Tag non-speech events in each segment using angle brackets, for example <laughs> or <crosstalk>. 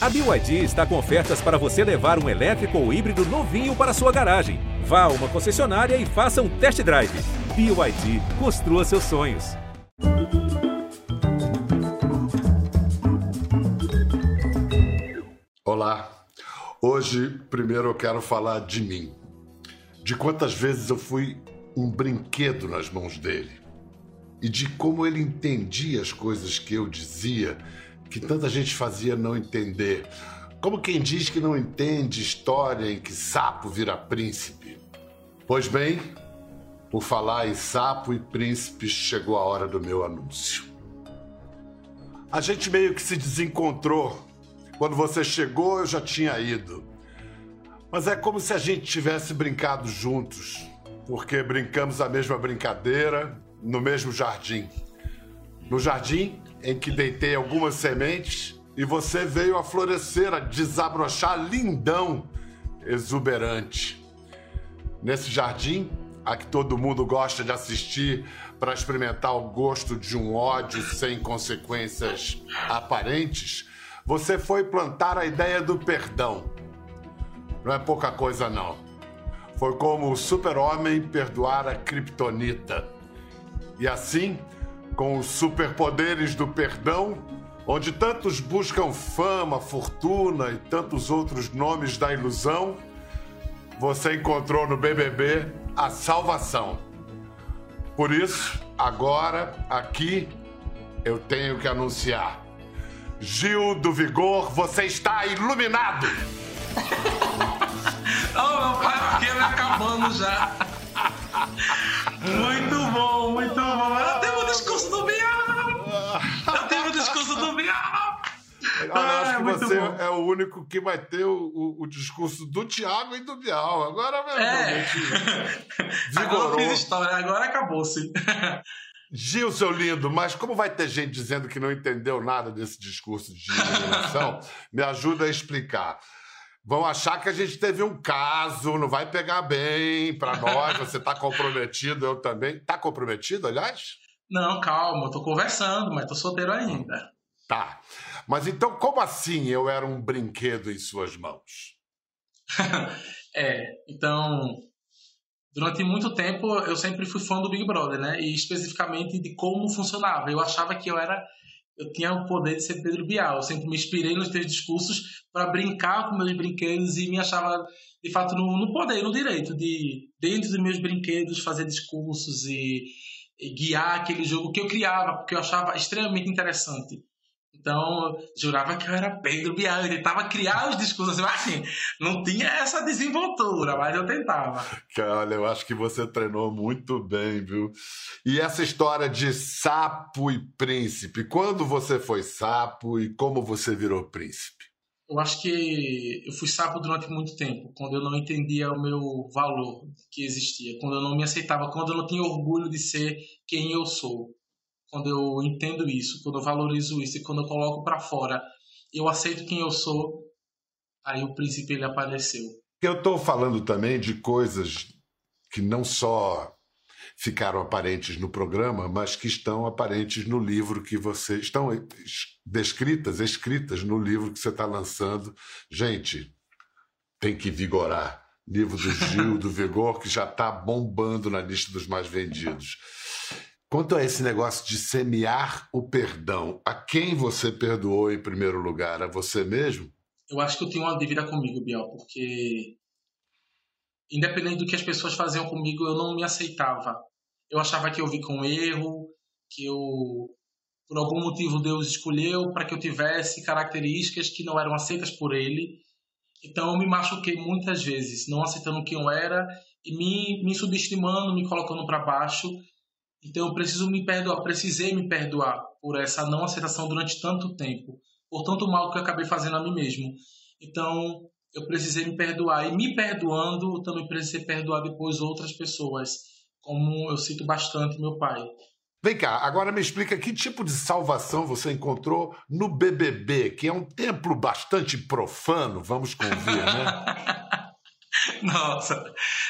A BYD está com ofertas para você levar um elétrico ou híbrido novinho para sua garagem. Vá a uma concessionária e faça um test drive. BYD, construa seus sonhos. Olá. Hoje, primeiro eu quero falar de mim. De quantas vezes eu fui um brinquedo nas mãos dele. E de como ele entendia as coisas que eu dizia que tanta gente fazia não entender. Como quem diz que não entende história em que sapo vira príncipe. Pois bem, por falar em sapo e príncipe, chegou a hora do meu anúncio. A gente meio que se desencontrou. Quando você chegou, eu já tinha ido. Mas é como se a gente tivesse brincado juntos, porque brincamos a mesma brincadeira no mesmo jardim. No jardim em que deitei algumas sementes e você veio a florescer, a desabrochar lindão, exuberante. Nesse jardim, a que todo mundo gosta de assistir para experimentar o gosto de um ódio sem consequências aparentes, você foi plantar a ideia do perdão. Não é pouca coisa, não. Foi como o super-homem perdoar a Kryptonita. E assim, com os superpoderes do perdão, onde tantos buscam fama, fortuna e tantos outros nomes da ilusão, você encontrou no BBB a salvação. Por isso, agora, aqui, eu tenho que anunciar. Gil do Vigor, você está iluminado! <laughs> oh, meu pai, ele acabando já. Muito bom, muito bom. Discurso do Bial! Eu tenho o discurso do Bial! Eu acho que você bom. é o único que vai ter o, o, o, discurso do Tiago e do Bial. Agora é. <laughs> Agora eu fiz história, agora acabou-se. Gil, seu lindo, mas como vai ter gente dizendo que não entendeu nada desse discurso de iluminação, <laughs> me ajuda a explicar. Vão achar que a gente teve um caso, não vai pegar bem para nós, você tá comprometido, eu também. Tá comprometido, aliás? Não, calma, eu tô conversando, mas tô solteiro ainda. Tá. Mas então, como assim eu era um brinquedo em suas mãos? <laughs> é, então, durante muito tempo eu sempre fui fã do Big Brother, né? E especificamente de como funcionava. Eu achava que eu era eu tinha o poder de ser Pedro Bial. Eu sempre me inspirei nos teus discursos para brincar com meus brinquedos e me achava, de fato, no, no poder, no direito de, dentro dos meus brinquedos, fazer discursos e, e guiar aquele jogo que eu criava, porque eu achava extremamente interessante. Então, jurava que eu era Pedro Bial, eu tentava criar os discursos, mas assim, não tinha essa desenvoltura, mas eu tentava. Olha, eu acho que você treinou muito bem, viu? E essa história de sapo e príncipe, quando você foi sapo e como você virou príncipe? Eu acho que eu fui sapo durante muito tempo, quando eu não entendia o meu valor que existia, quando eu não me aceitava, quando eu não tinha orgulho de ser quem eu sou quando eu entendo isso, quando eu valorizo isso e quando eu coloco para fora, eu aceito quem eu sou, aí o príncipe ele apareceu. Eu estou falando também de coisas que não só ficaram aparentes no programa, mas que estão aparentes no livro que você estão descritas, escritas no livro que você está lançando. Gente, tem que vigorar. Livro do <laughs> Gil do Vigor que já está bombando na lista dos mais vendidos. Quanto a esse negócio de semear o perdão, a quem você perdoou em primeiro lugar? A você mesmo? Eu acho que eu tenho uma dívida comigo, Biel, porque independente do que as pessoas faziam comigo, eu não me aceitava. Eu achava que eu vi com erro, que eu por algum motivo Deus escolheu para que eu tivesse características que não eram aceitas por ele. Então eu me machuquei muitas vezes, não aceitando quem eu era e me, me subestimando, me colocando para baixo então eu preciso me perdoar, precisei me perdoar por essa não aceitação durante tanto tempo, por tanto mal que eu acabei fazendo a mim mesmo. Então eu precisei me perdoar e me perdoando, eu também precisei perdoar depois outras pessoas, como eu cito bastante meu pai. Vem cá, agora me explica que tipo de salvação você encontrou no BBB, que é um templo bastante profano, vamos convir, né? <laughs> Nossa,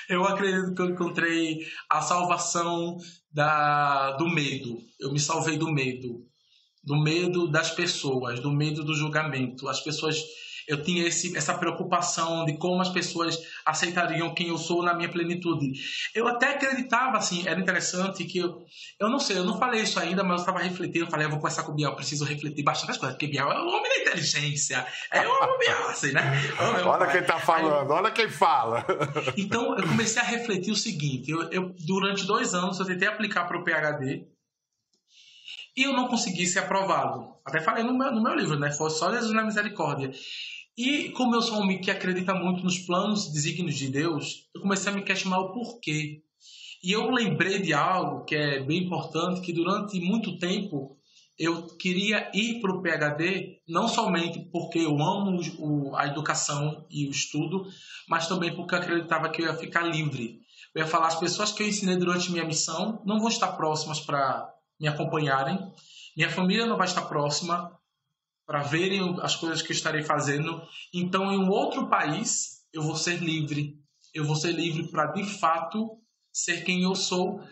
eu acredito que eu encontrei a salvação da, do medo. Eu me salvei do medo. do medo das pessoas, do medo do julgamento. As pessoas eu tinha esse, essa preocupação de como as pessoas aceitariam quem eu sou na minha plenitude. Eu até acreditava, assim, era interessante que eu, eu não sei, eu não falei isso ainda, mas eu estava refletindo, eu falei, eu vou conversar com o Biel, preciso refletir bastante as coisas, porque Biel é o homem da inteligência, é o homem Biel, assim, né? olha quem está falando, olha quem fala. <laughs> Então, eu comecei a refletir o seguinte, eu, eu durante dois anos eu tentei aplicar para o PHD, e eu não consegui ser aprovado. Até falei no meu, no meu livro, né? Foi só Jesus na misericórdia. E como eu sou um homem que acredita muito nos planos e desígnios de Deus, eu comecei a me questionar o porquê. E eu lembrei de algo que é bem importante, que durante muito tempo eu queria ir para o PhD, não somente porque eu amo o, a educação e o estudo, mas também porque eu acreditava que eu ia ficar livre. Eu ia falar, as pessoas que eu ensinei durante minha missão não vão estar próximas para me acompanharem, minha família não vai estar próxima, para verem as coisas que estarei fazendo. Então, em um outro país, eu vou ser livre. Eu vou ser livre para, de fato, ser quem eu sou.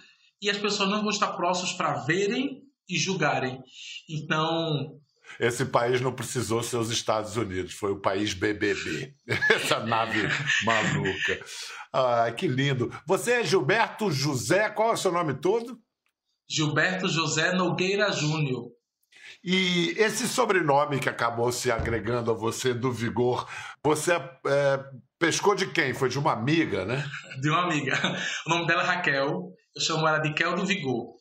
E as pessoas não vão estar próximas para verem e julgarem. Então. Esse país não precisou ser os Estados Unidos, foi o país BBB. <laughs> Essa nave maluca. Ah, que lindo. Você é Gilberto José, qual é o seu nome todo? Gilberto José Nogueira Júnior. E esse sobrenome que acabou se agregando a você do Vigor, você é, pescou de quem? Foi de uma amiga, né? De uma amiga. <laughs> O nome dela é Raquel, eu chamo ela de Kel do Vigor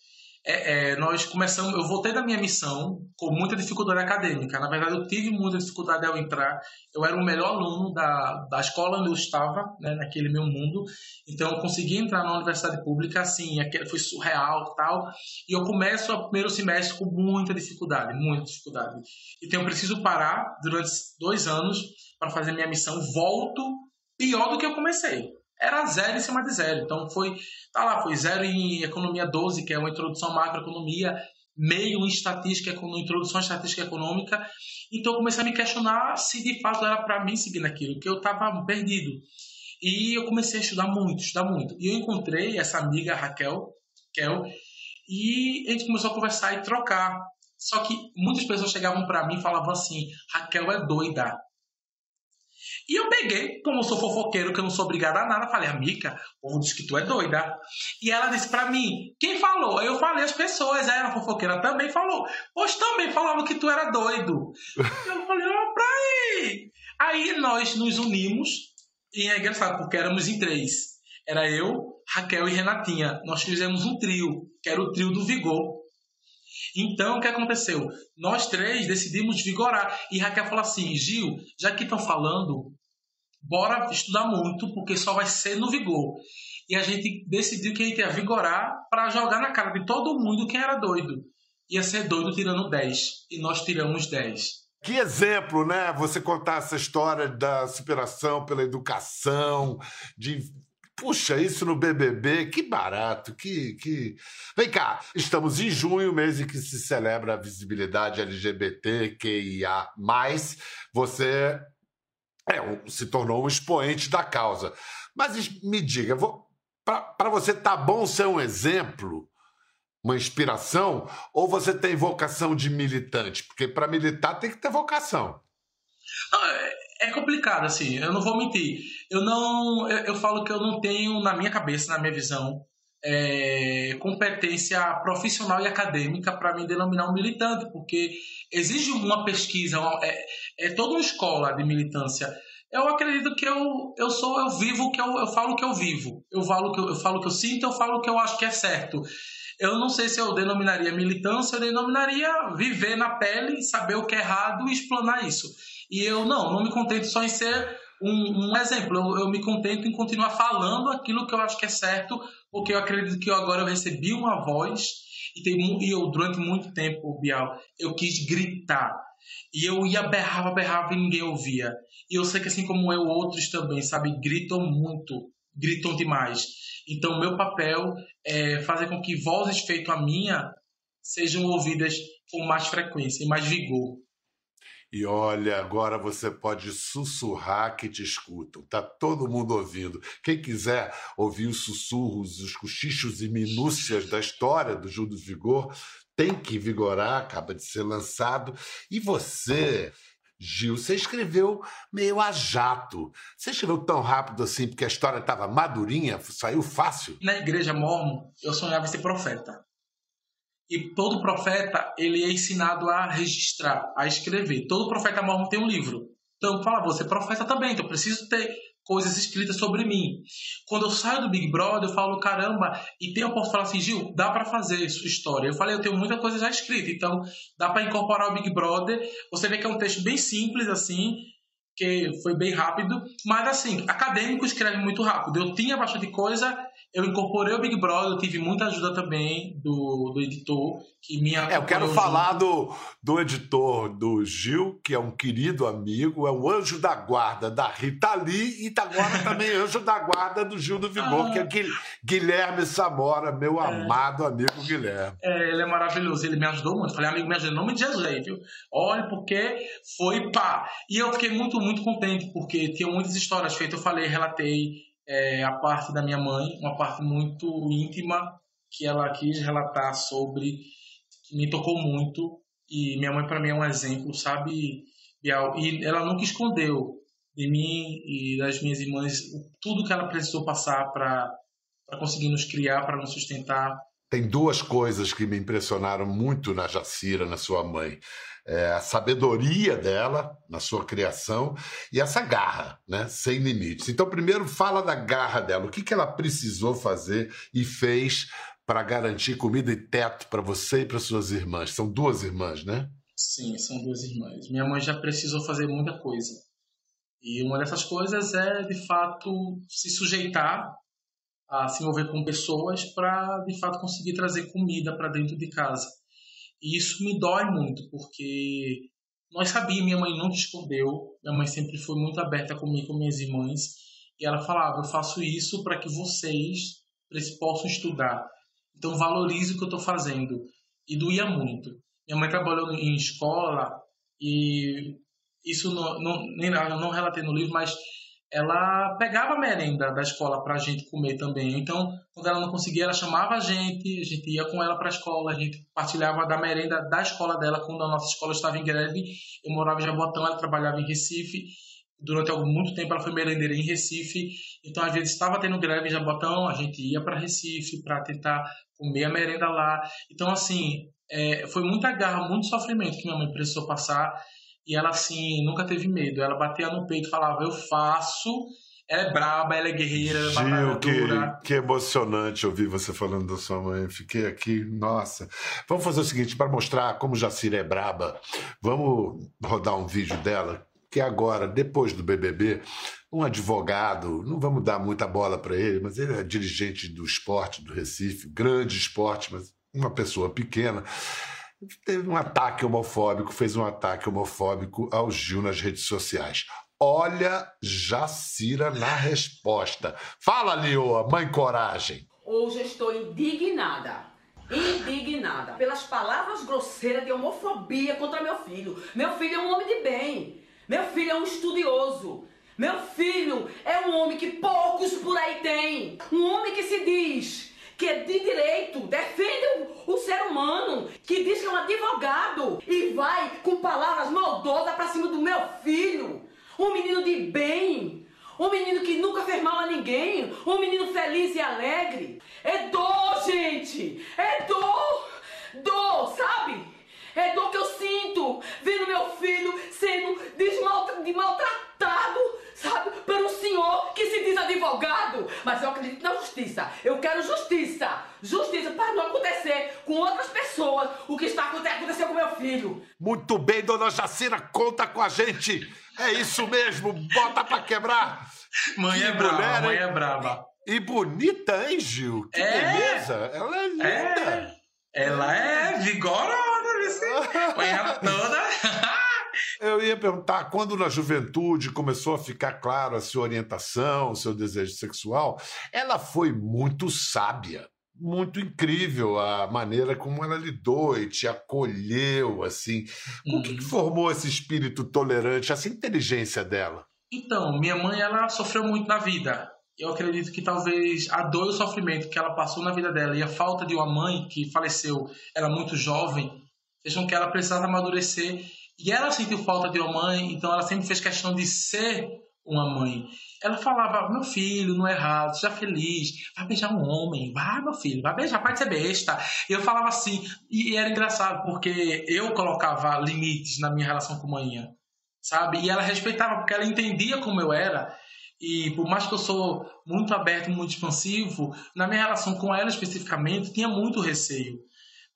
é, é, nós começamos, eu voltei da minha missão com muita dificuldade acadêmica. Na verdade, eu tive muita dificuldade ao entrar. Eu era o melhor aluno da, da escola onde eu estava, né, naquele meu mundo. Então, eu consegui entrar na universidade pública, assim, foi surreal tal. E eu começo o primeiro semestre com muita dificuldade, muita dificuldade. Então, eu preciso parar durante dois anos para fazer minha missão. Volto pior do que eu comecei era zero em cima de zero. Então foi, tá lá, foi zero em economia 12, que é uma introdução à macroeconomia, meio em estatística, introdução à estatística econômica. Então eu comecei a me questionar se de fato era para mim seguir naquilo, que eu estava perdido. E eu comecei a estudar muito, estudar muito. E eu encontrei essa amiga Raquel, Kel, e a gente começou a conversar e trocar. Só que muitas pessoas chegavam para mim e falavam assim: Raquel é doida. E eu peguei, como eu sou fofoqueiro, que eu não sou obrigado a nada, falei, amiga, o povo disse que tu é doida. E ela disse pra mim, quem falou? Eu falei, as pessoas, aí a fofoqueira também falou, pois também falava que tu era doido. <laughs> eu falei, ó, pra aí. Aí nós nos unimos, e é engraçado, porque éramos em três. Era eu, Raquel e Renatinha. Nós fizemos um trio, que era o trio do Vigor. Então, o que aconteceu? Nós três decidimos vigorar. E Raquel falou assim: Gil, já que estão falando, bora estudar muito, porque só vai ser no vigor. E a gente decidiu que a gente ia vigorar para jogar na cara de todo mundo quem era doido. Ia ser doido tirando 10. E nós tiramos 10. Que exemplo, né? Você contar essa história da superação pela educação, de Puxa, isso no BBB, que barato, que, que... Vem cá, estamos em junho, mês em que se celebra a visibilidade LGBTQIA+. Você é, se tornou um expoente da causa. Mas me diga, para você tá bom ser um exemplo, uma inspiração, ou você tem vocação de militante? Porque para militar tem que ter vocação. Ah, é complicado, assim, eu não vou mentir. Eu não. Eu, eu falo que eu não tenho, na minha cabeça, na minha visão, é, competência profissional e acadêmica para me denominar um militante, porque exige uma pesquisa, é, é toda uma escola de militância. Eu acredito que eu, eu sou, eu vivo que eu, eu falo que eu vivo. Eu falo que eu, eu falo que eu sinto, eu falo que eu acho que é certo. Eu não sei se eu denominaria militância, eu denominaria viver na pele, saber o que é errado e explanar isso. E eu não, não me contento só em ser um, um exemplo, eu, eu, me contento em continuar falando aquilo que eu acho que é certo, porque eu acredito que eu agora eu recebi uma voz e, tem, e eu durante muito tempo, Bial, eu quis gritar. E eu ia berrava, berrava e ninguém ouvia. E eu sei que assim como eu, outros também, sabe, gritam muito, gritam demais. Então, meu papel é fazer com que vozes feitas a minha sejam ouvidas com mais frequência e mais vigor. E olha, agora você pode sussurrar que te escutam. Tá todo mundo ouvindo. Quem quiser ouvir os sussurros, os cochichos e minúcias da história do Júlio Vigor, tem que vigorar, acaba de ser lançado. E você, Gil, você escreveu meio a jato. Você escreveu tão rápido assim porque a história estava madurinha, saiu fácil? Na igreja mormon, eu sonhava ser profeta. E todo profeta, ele é ensinado a registrar, a escrever. Todo profeta mormon tem um livro. Então, fala, você é profeta também, então eu preciso ter coisas escritas sobre mim. Quando eu saio do Big Brother, eu falo, caramba, e tem a oportunidade de falar assim, Gil, dá para fazer sua história. Eu falei, eu tenho muita coisa já escrita, então dá para incorporar o Big Brother. Você vê que é um texto bem simples, assim, que foi bem rápido, mas assim, acadêmico escreve muito rápido. Eu tinha bastante coisa, eu incorporei o Big Brother, eu tive muita ajuda também do, do editor, que me É, eu quero falar do, do editor do Gil, que é um querido amigo, é o anjo da guarda da Rita Lee e tá agora também <laughs> anjo da guarda do Gil do Vigor, ah. que é Guilherme Samora, meu é. amado amigo Guilherme. É, ele é maravilhoso, ele me ajudou muito. Falei, amigo, me ajuda, não me aí, viu? Olha, porque foi pá. E eu fiquei muito, muito contente, porque tinha muitas histórias feitas, eu falei, relatei é, a parte da minha mãe, uma parte muito íntima que ela quis relatar sobre, que me tocou muito. E minha mãe, para mim, é um exemplo, sabe? E ela nunca escondeu de mim e das minhas irmãs tudo que ela precisou passar para conseguir nos criar, para nos sustentar. Tem duas coisas que me impressionaram muito na Jacira, na sua mãe é, a sabedoria dela na sua criação e essa garra, né, sem limites. Então, primeiro, fala da garra dela. O que, que ela precisou fazer e fez para garantir comida e teto para você e para suas irmãs? São duas irmãs, né? Sim, são duas irmãs. Minha mãe já precisou fazer muita coisa. E uma dessas coisas é, de fato, se sujeitar a se envolver com pessoas para, de fato, conseguir trazer comida para dentro de casa. E isso me dói muito, porque nós sabíamos, minha mãe nunca escondeu, minha mãe sempre foi muito aberta comigo, com minhas irmãs, e ela falava: Eu faço isso para que vocês possam estudar. Então valorize o que eu estou fazendo. E doía muito. Minha mãe trabalhou em escola e isso não, não, nem, não relatei no livro, mas ela pegava merenda da escola para a gente comer também. Então, quando ela não conseguia, ela chamava a gente, a gente ia com ela para a escola, a gente partilhava da merenda da escola dela quando a nossa escola estava em greve. Eu morava em Jabotão, ela trabalhava em Recife. Durante muito tempo ela foi merendeira em Recife. Então, às vezes estava tendo greve em Jabotão, a gente ia para Recife para tentar comer a merenda lá. Então, assim, é, foi muita garra, muito sofrimento que minha mãe precisou passar e ela, assim, nunca teve medo. Ela batia no peito e falava: Eu faço. Ela é braba, ela é guerreira, ela é Gil, que, que emocionante ouvir você falando da sua mãe. Fiquei aqui, nossa. Vamos fazer o seguinte, para mostrar como Jacira é braba, vamos rodar um vídeo dela, que agora, depois do BBB, um advogado, não vamos dar muita bola para ele, mas ele é dirigente do esporte do Recife, grande esporte, mas uma pessoa pequena teve um ataque homofóbico, fez um ataque homofóbico ao Gil nas redes sociais. Olha Jacira na resposta. Fala, Lioa, mãe coragem. Hoje estou indignada. Indignada pelas palavras grosseiras de homofobia contra meu filho. Meu filho é um homem de bem. Meu filho é um estudioso. Meu filho é um homem que poucos por aí têm. Um homem que se diz que é de direito, defende o, o, ser humano, que diz que é um advogado e vai com palavras maldosas para cima do meu filho. Um menino de bem, um menino que nunca fez mal a ninguém, um menino feliz e alegre. É dor, gente, é dor, dor, sabe? É dor que eu sinto vendo meu filho sendo maltratado, sabe, por um senhor que se diz advogado. Mas eu acredito na justiça. Eu quero justiça. Justiça para não acontecer com outras pessoas o que está acontecendo com meu filho. Muito bem, dona Jacira, conta com a gente. É isso mesmo, bota pra quebrar. Mãe que é brava, mulher, mãe é brava. E bonita, hein, Gil? Que é. beleza. Ela é linda. É. Ela é vigorosa. Ela toda. Eu ia perguntar, quando na juventude começou a ficar claro a sua orientação, o seu desejo sexual, ela foi muito sábia, muito incrível a maneira como ela lidou e te acolheu, assim. O que, que uhum. formou esse espírito tolerante, essa inteligência dela? Então, minha mãe, ela sofreu muito na vida. eu acredito que talvez a dor e o sofrimento que ela passou na vida dela e a falta de uma mãe que faleceu, ela muito jovem, fez que ela precisasse amadurecer. E ela sentiu falta de uma mãe, então ela sempre fez questão de ser uma mãe. Ela falava, meu filho, não é errado, seja feliz, vai beijar um homem, vai, meu filho, vai beijar, pode ser besta. E eu falava assim, e era engraçado, porque eu colocava limites na minha relação com a manhã, sabe? E ela respeitava, porque ela entendia como eu era. E por mais que eu sou muito aberto, muito expansivo, na minha relação com ela especificamente, tinha muito receio.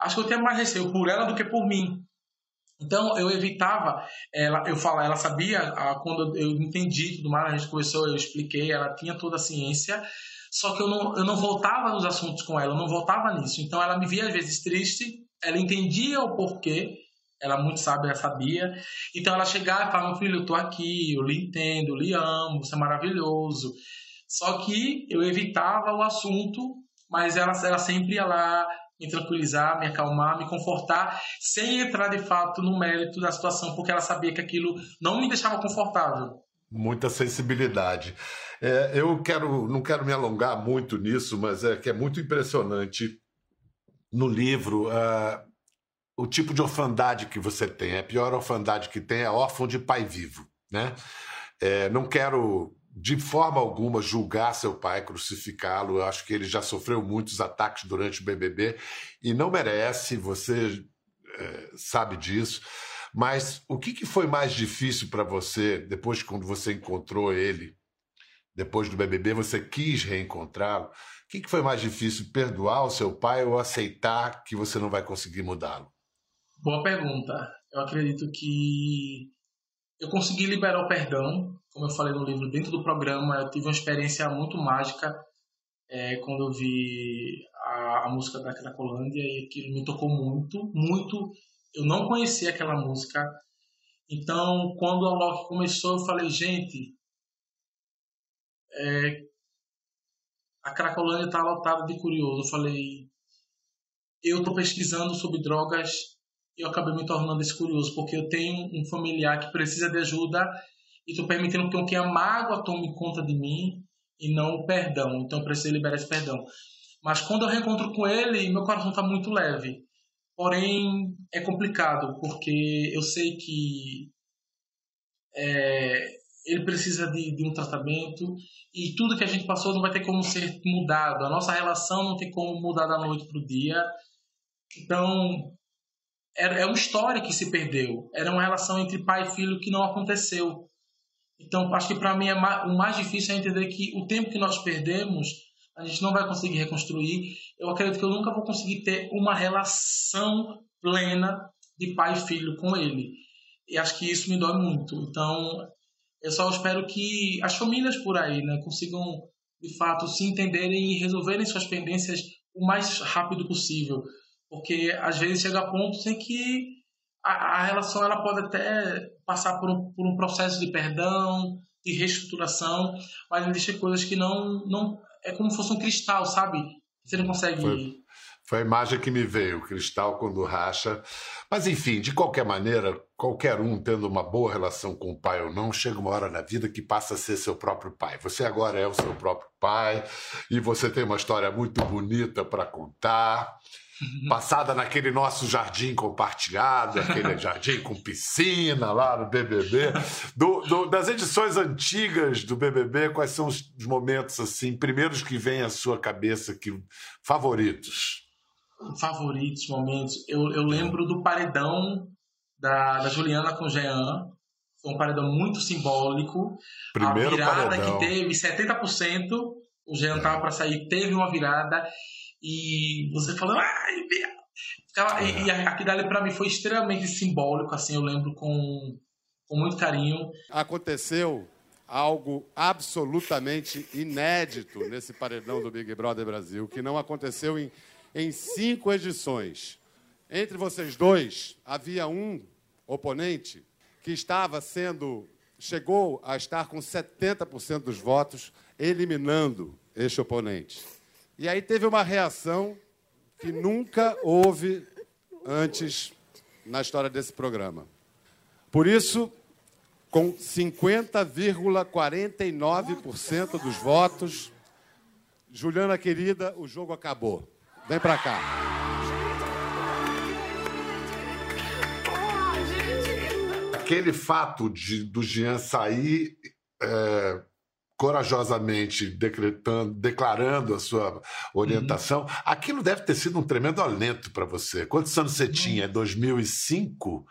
Acho que eu tinha mais receio por ela do que por mim. Então eu evitava ela, eu falar, ela sabia quando eu entendi tudo mais, a gente conversou, eu expliquei, ela tinha toda a ciência, só que eu não, eu não voltava nos assuntos com ela, eu não voltava nisso. Então ela me via às vezes triste, ela entendia o porquê, ela muito sabe, ela sabia. Então ela chegava e falava: filho, eu tô aqui, eu lhe entendo, eu lhe amo, você é maravilhoso. Só que eu evitava o assunto, mas ela, ela sempre ia lá, me tranquilizar, me acalmar, me confortar, sem entrar de fato no mérito da situação, porque ela sabia que aquilo não me deixava confortável. Muita sensibilidade. É, eu quero, não quero me alongar muito nisso, mas é que é muito impressionante no livro uh, o tipo de orfandade que você tem. A pior orfandade que tem é órfão de pai vivo, né? É, não quero de forma alguma julgar seu pai, crucificá-lo. Eu acho que ele já sofreu muitos ataques durante o BBB e não merece, você é, sabe disso. Mas o que, que foi mais difícil para você depois de quando você encontrou ele, depois do BBB, você quis reencontrá-lo? O que, que foi mais difícil, perdoar o seu pai ou aceitar que você não vai conseguir mudá-lo? Boa pergunta. Eu acredito que eu consegui liberar o perdão, como eu falei no livro, dentro do programa. Eu tive uma experiência muito mágica é, quando eu vi a, a, música da Cracolândia e aquilo me tocou muito, muito. Eu não conhecia aquela música. Então, quando a Loki começou, eu falei, gente, é, a Cracolândia está lotada de curioso. Eu falei, eu estou pesquisando sobre drogas eu acabei me tornando esse curioso, porque eu tenho um familiar que precisa de ajuda e estou permitindo que a mágoa tome conta de mim e não o perdão. Então eu preciso liberar esse perdão. Mas quando eu reencontro com ele, meu coração está muito leve. Porém, é complicado, porque eu sei que é, ele precisa de, de, um tratamento e tudo que a gente passou não vai ter como ser mudado. A nossa relação não tem como mudar da noite para o dia. Então, é uma história que se perdeu. Era uma relação entre pai e filho que não aconteceu. Então, acho que para mim é o mais difícil é entender que o tempo que nós perdemos, a gente não vai conseguir reconstruir. Eu acredito que eu nunca vou conseguir ter uma relação plena de pai e filho com ele. E acho que isso me dói muito. Então, eu só espero que as famílias por aí né, consigam, de fato, se entenderem e resolverem suas pendências o mais rápido possível porque às vezes chega a pontos em que a, a relação ela pode até passar por um, por um processo de perdão, de reestruturação, mas existem coisas que não, não. É como se fosse um cristal, sabe? Você não consegue. Foi, foi a imagem que me veio, o cristal quando racha. Mas, enfim, de qualquer maneira, qualquer um tendo uma boa relação com o pai ou não, chega uma hora na vida que passa a ser seu próprio pai. Você agora é o seu próprio pai e você tem uma história muito bonita para contar. Uhum. passada naquele nosso jardim compartilhado, aquele <laughs> jardim com piscina lá no BBB. Do, do, das edições antigas do BBB, quais são os momentos assim, primeiros que vêm à sua cabeça, que favoritos? Favoritos momentos. Eu, eu lembro do paredão da, da Juliana com Jean. Foi um paredão muito simbólico. Primeiro a virada paredão. que teve 70%, o Jean estava é. para sair, teve uma virada e você falando, ai, ficava, e, aquilo dali para mim foi extremamente simbólico, assim, eu lembro com, com muito carinho. Aconteceu algo absolutamente inédito nesse paredão do Big Brother Brasil, que não aconteceu em, em cinco edições. Entre vocês dois, havia um oponente que estava sendo. chegou a estar com 70% dos votos, eliminando este oponente. E aí teve uma reação que nunca houve antes na história desse programa. Por isso, Com 50,49% dos votos. Juliana querida, o jogo acabou. Vem pra cá. Aquele fato de, do Jean sair é, corajosamente decretando, declarando a sua orientação, uhum. aquilo deve ter sido um tremendo alento para você. Quantos anos você uhum. tinha? 2005?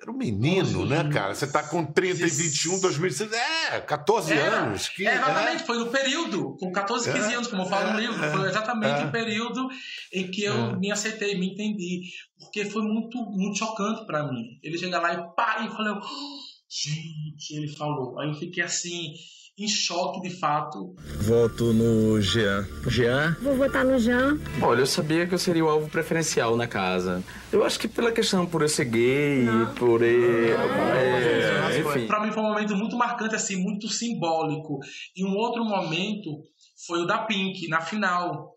Era um menino, né, cara? Você tá com 30 e 21, 2006. É, 14 é, anos. Que, é, exatamente, é. foi no período, com 14, 15 é, anos, como eu falo no é, livro. Foi exatamente o período em que eu me aceitei, me entendi. Porque foi muito, muito chocante para mim. Ele chega lá e pá, e falou, oh, gente, ele falou. Aí eu fiquei assim em choque de fato. Voto no Jean. Jean? Vou votar no Jean. Olha, eu sabia que eu seria o alvo preferencial na casa. Eu acho que pela questão por eu ser gay, não. por eu. É, enfim. Pra mim foi um momento muito marcante, assim, muito simbólico. E um outro momento foi o da Pink, na final.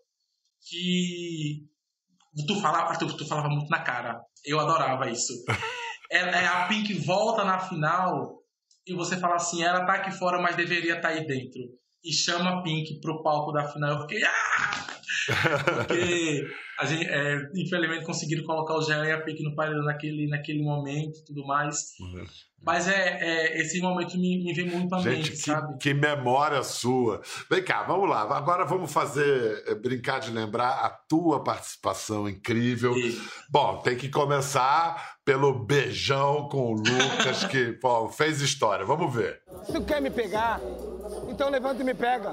Que. Tu falava, tu, tu falava muito na cara. Eu adorava isso. <laughs> é, é, a Pink volta na final e você fala assim, ela tá aqui fora, mas deveria estar tá aí dentro. E chama Pink pro palco da final. Eu fiquei, ah! Porque a gente, é, infelizmente, conseguiram colocar o Jean e a Pink no paredão naquele, naquele momento e tudo mais. Uhum. Mas é, é, esse momento me, me vem muito à Gente, mente, que, sabe? Que memória sua. Vem cá, vamos lá. Agora vamos fazer, é, brincar de lembrar a tua participação incrível. Bom, tem que começar pelo beijão com o Lucas, que <laughs> pô, fez história. Vamos ver. Se tu quer me pegar, então levanta e me pega.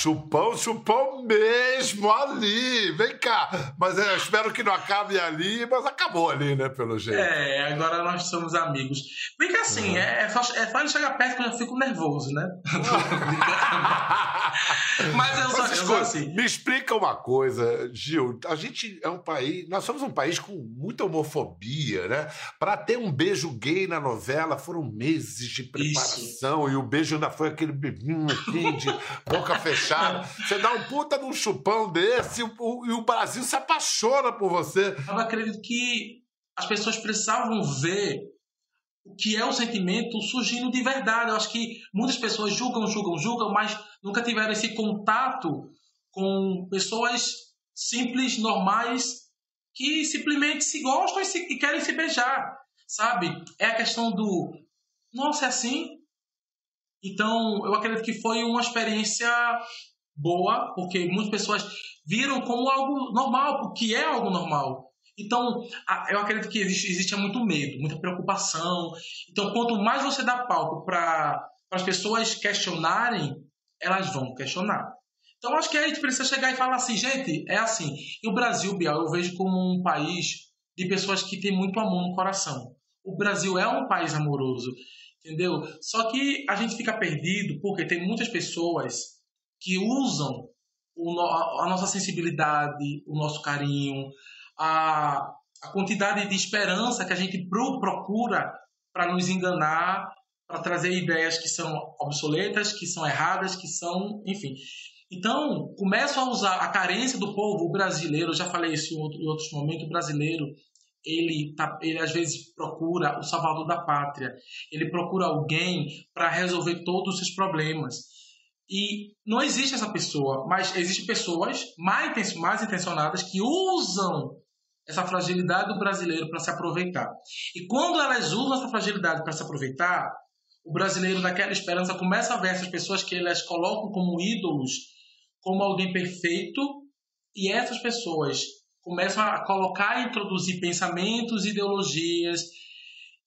Chupão, chupão mesmo ali. Vem cá. Mas é, espero que não acabe ali, mas acabou ali, né, pelo jeito. É, agora nós somos amigos. Vem cá assim, uhum. é, é, só, é só ele chegar perto que eu fico nervoso, né? <laughs> mas eu só, mas, eu assim. Me explica uma coisa, Gil. A gente é um país, nós somos um país com muita homofobia, né? Para ter um beijo gay na novela foram meses de preparação Isso. e o beijo ainda foi aquele bebinho assim de <laughs> boca fechada Você dá um puta num chupão desse e o, e o Brasil se apaixona por você. Eu acredito que as pessoas precisavam ver o que é o sentimento surgindo de verdade. Eu acho que muitas pessoas julgam, julgam, julgam, mas nunca tiveram esse contato com pessoas simples, normais, que simplesmente se gostam e, se, e querem se beijar, sabe? É a questão do nossa, é assim? Então, eu acredito que foi uma experiência boa, porque muitas pessoas viram como algo normal, o que é algo normal. Então, eu acredito que existe, existe muito medo, muita preocupação. Então, quanto mais você dá palco para as pessoas questionarem, elas vão questionar. Então, acho que a gente precisa chegar e falar assim, gente, é assim. E o Brasil, Bial, eu vejo como um país de pessoas que têm muito amor no coração. O Brasil é um país amoroso. Entendeu? Só que a gente fica perdido porque tem muitas pessoas que usam o, a, nossa sensibilidade, o nosso carinho, a, a quantidade de esperança que a gente procura para nos enganar, para trazer ideias que são obsoletas, que são erradas, que são, enfim. Então, começam a usar a carência do povo brasileiro, já falei isso em, outro, em outros momentos, brasileiro ele, tá, ele às vezes procura o salvador da pátria, ele procura alguém para resolver todos os seus problemas. E não existe essa pessoa, mas existem pessoas mais, intencionadas que usam essa fragilidade do brasileiro para se aproveitar. E quando elas usam essa fragilidade para se aproveitar, o brasileiro daquela esperança começa a ver essas pessoas que elas colocam como ídolos, como alguém perfeito, e essas pessoas começam a colocar e introduzir pensamentos, ideologias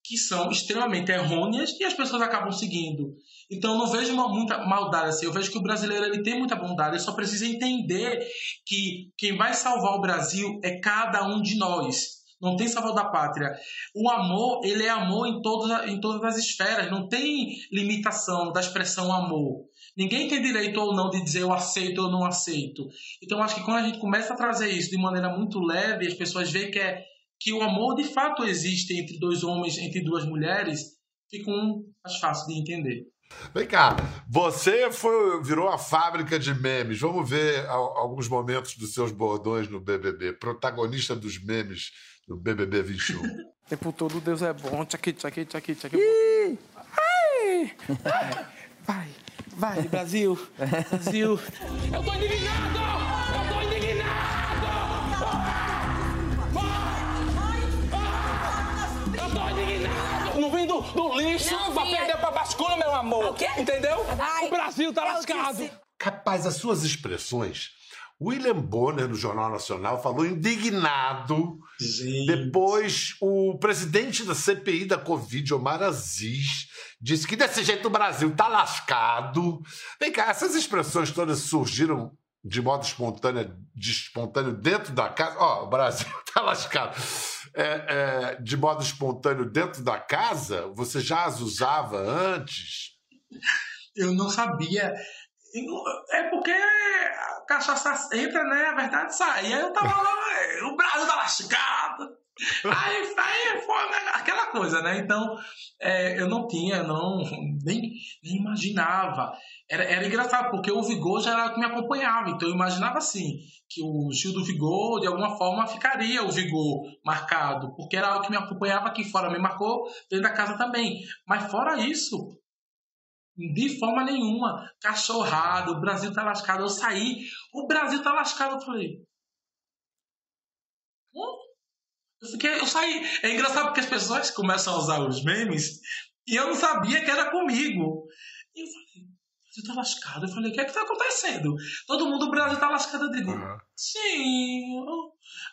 que são extremamente errôneas e as pessoas acabam seguindo. Então não vejo uma, muita maldade assim, eu vejo que o brasileiro ele tem muita bondade, ele só precisa entender que quem vai salvar o Brasil é cada um de nós. Não tem salvador da pátria. O amor, ele é amor em todas, em todas as esferas, não tem limitação da expressão amor. Ninguém tem direito ou não de dizer eu aceito ou não aceito. Então acho que quando a gente começa a trazer isso de maneira muito leve, as pessoas veem que é que o amor de fato existe entre dois homens, entre duas mulheres, fica um mais fácil de entender. Vem cá, você foi, virou a fábrica de memes. Vamos ver alguns momentos dos seus bordões no BBB. Protagonista dos memes no BBB 21. o tempo todo Deus é bom. Tchaki, tchaki, tchaki, tchaki. Vai, vai, Brasil. Brasil. Eu tô indignado! Eu tô indignado! Eu tô indignado! Não vim do, do lixo não pra perder pra bascula, meu amor. O quê? Entendeu? Ai, o Brasil tá lascado. Disse... Capaz, as suas expressões William Bonner, no Jornal Nacional, falou indignado. Gente. Depois, o presidente da CPI da Covid, Omar Aziz, disse que desse jeito o Brasil tá lascado. Vem cá, essas expressões todas surgiram de modo espontâneo, de espontâneo dentro da casa. Ó, oh, o Brasil <laughs> tá lascado. É, é, de modo espontâneo dentro da casa? Você já as usava antes? Eu não sabia. É porque a cachaça entra, né? A verdade sai. E aí eu tava lá, o Brasil tá lascado. Aí, aí foi né, aquela coisa, né? Então, é, eu não tinha, não, nem, nem imaginava. Era, era engraçado, porque o Vigor já era o que me acompanhava. Então, eu imaginava assim, que o Gil do Vigor, de alguma forma, ficaria o Vigor marcado, porque era algo que me acompanhava aqui fora, me marcou dentro da casa também. Mas, fora isso, de forma nenhuma. Cachorrado, o Brasil tá lascado. Eu saí, o Brasil tá lascado. Eu falei. Hum? Eu, fiquei, eu saí. É engraçado porque as pessoas começam a usar os memes e eu não sabia que era comigo. E eu falei, o Brasil tá lascado. Eu falei, o que é que tá acontecendo? Todo mundo, o Brasil tá lascado. Eu digo, uhum. sim.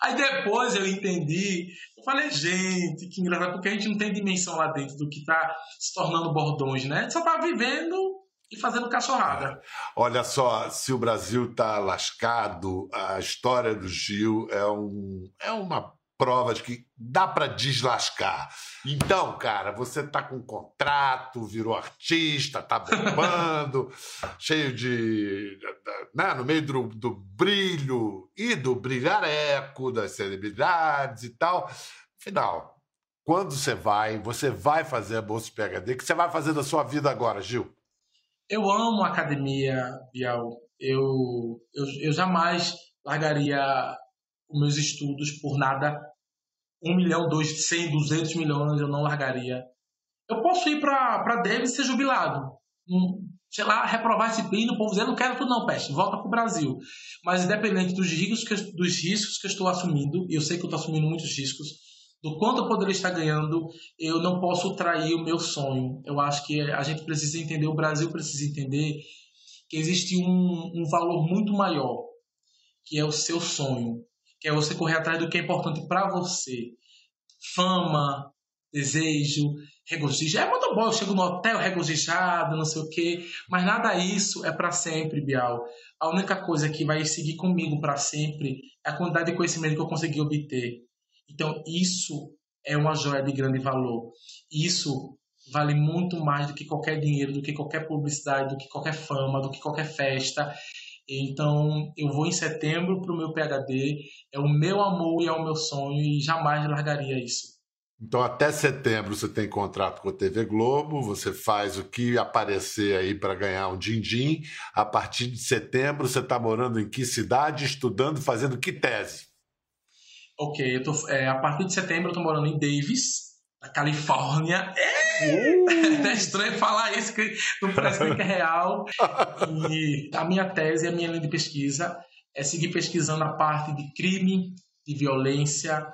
Aí depois eu entendi. Eu falei, gente, que engraçado, porque a gente não tem dimensão lá dentro do que tá se tornando bordões, né? Só tá vivendo e fazendo cachorrada. Olha só, se o Brasil tá lascado, a história do Gil é, um, é uma provas que dá para deslascar. Então, cara, você tá com um contrato, virou artista, tá bombando, <laughs> cheio de. Né, no meio do, do brilho e do brilhareco das celebridades e tal. Afinal, quando você vai, você vai fazer a Bolsa PHD, o que você vai fazer da sua vida agora, Gil? Eu amo a academia, Bial. Eu, eu, eu jamais largaria os meus estudos por nada. Um milhão, dois, cem, duzentos milhões eu não largaria. Eu posso ir para Deve e ser jubilado. Um, sei lá, reprovar esse PIN, o povo dizer, não quero tudo não, peste, volta para o Brasil. Mas independente dos riscos, que, dos riscos que eu estou assumindo, e eu sei que eu estou assumindo muitos riscos, do quanto eu poderia estar ganhando, eu não posso trair o meu sonho. Eu acho que a gente precisa entender, o Brasil precisa entender que existe um, um valor muito maior, que é o seu sonho que é você correr atrás do que é importante para você. Fama, desejo, regozijo. É muito bom, eu chego no hotel regozijado, não sei o quê, mas nada isso é para sempre, Bial. A única coisa que vai seguir comigo para sempre é a quantidade de conhecimento que eu consegui obter. Então, isso é uma joia de grande valor. Isso vale muito mais do que qualquer dinheiro, do que qualquer publicidade, do que qualquer fama, do que qualquer festa. Então, eu vou em setembro para o meu PhD, é o meu amor e é o meu sonho e jamais largaria isso. Então, até setembro você tem contrato com a TV Globo, você faz o que aparecer aí para ganhar um din-din. A partir de setembro, você está morando em que cidade, estudando, fazendo que tese? Ok, tô, é, a partir de setembro eu estou morando em Davis, na Califórnia. É, uh! <laughs> é estranho falar isso, que não parece que é real. E a minha tese, a minha linha de pesquisa é seguir pesquisando a parte de crime, de violência.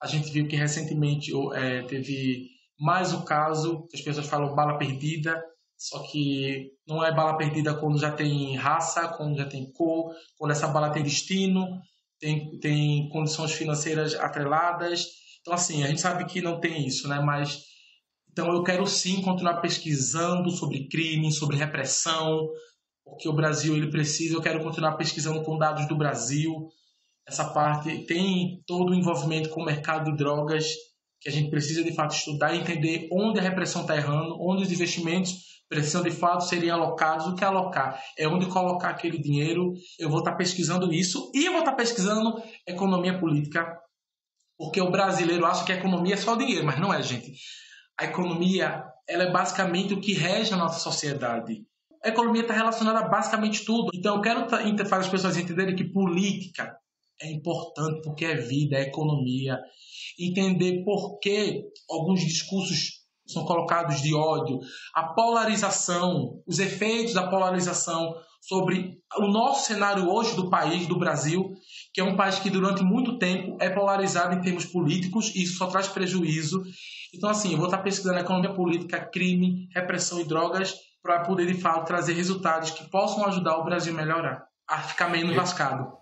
A gente viu que recentemente é, teve mais o caso, que as pessoas falam bala perdida, só que não é bala perdida quando já tem raça, quando já tem cor, quando essa bala tem destino, tem, tem condições financeiras atreladas então, assim, a gente sabe que não tem isso, né? Mas então eu quero sim continuar pesquisando sobre crime, sobre repressão, porque o Brasil ele precisa. Eu quero continuar pesquisando com dados do Brasil. Essa parte tem todo o envolvimento com o mercado de drogas que a gente precisa de fato estudar entender onde a repressão está errando, onde os investimentos precisam de fato serem alocados. O que alocar? É onde colocar aquele dinheiro. Eu vou estar pesquisando isso e eu vou estar pesquisando economia política, porque o brasileiro acha que a economia é só dinheiro, mas não é, gente. A economia ela é basicamente o que rege a nossa sociedade. A economia está relacionada a basicamente tudo. Então eu quero fazer as pessoas entenderem que política é importante porque é vida, é economia. Entender por que alguns discursos são colocados de ódio, a polarização, os efeitos da polarização sobre o nosso cenário hoje do país, do Brasil, que é um país que durante muito tempo é polarizado em termos políticos e isso só traz prejuízo. Então, assim, eu vou estar pesquisando economia política, crime, repressão e drogas para poder, de fato, trazer resultados que possam ajudar o Brasil a melhorar, a ficar menos lascado.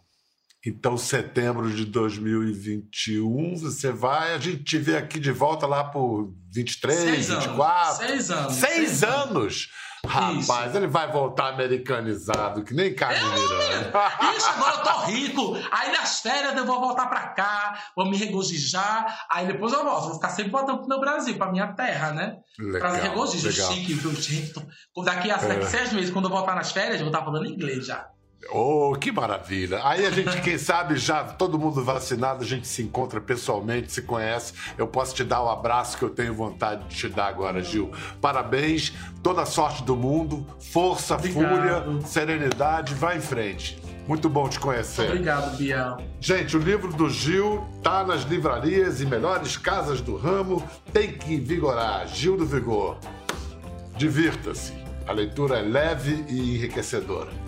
Então, setembro de 2021, você vai. A gente te vê aqui de volta lá por 23, Seis 24. Anos. Seis anos. Seis, Seis anos. anos. Rapaz, Isso. ele vai voltar americanizado, que nem Carlos Miranda. Isso, agora eu tô rico. Aí nas férias eu vou voltar pra cá, vou me regozijar. Aí depois eu volto. Vou ficar sempre voltando pro meu Brasil, pra minha terra, né? Legal, pra regozijo legal. chique, gente. Daqui a é. seis meses, quando eu voltar nas férias, eu vou estar falando inglês já. Oh, que maravilha! Aí a gente, quem sabe, já todo mundo vacinado, a gente se encontra pessoalmente, se conhece. Eu posso te dar o abraço que eu tenho vontade de te dar agora, Gil. Parabéns, toda a sorte do mundo, força, Obrigado. fúria, serenidade, vai em frente. Muito bom te conhecer. Obrigado, Biel. Gente, o livro do Gil tá nas livrarias e melhores casas do ramo. Tem que vigorar. Gil do Vigor. Divirta-se. A leitura é leve e enriquecedora.